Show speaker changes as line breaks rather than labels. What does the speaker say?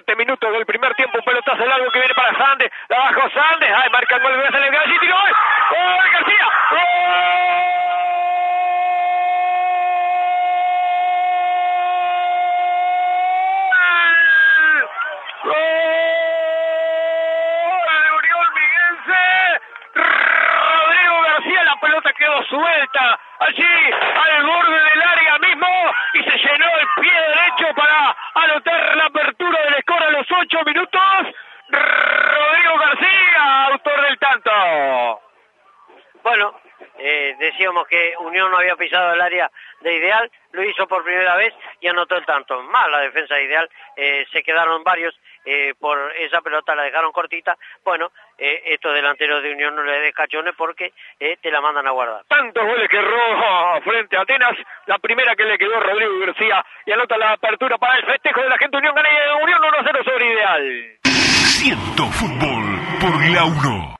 siete minutos del primer tiempo, un pelotazo largo que viene para Sandes, la bajó Sandes, ay, marca el gol, le y tiró, ¡Gol! García! ¡Gol! suelta allí al borde del área mismo y se llenó el pie derecho para anotar la apertura del score a los ocho minutos. Rodrigo García, autor del tanto.
Bueno, eh, decíamos que Unión no había pisado el área de Ideal, lo hizo por primera vez y anotó el tanto. Más la defensa de Ideal, eh, se quedaron varios eh, por esa pelota, la dejaron cortita. Bueno, estos delanteros de Unión no le des cachones porque te la mandan a guardar.
Tantos goles que roba frente a Atenas, la primera que le quedó Rodrigo García y anota la apertura para el festejo de la gente Unión, gana Unión 1-0 sobre Ideal.
Siento fútbol por la 1.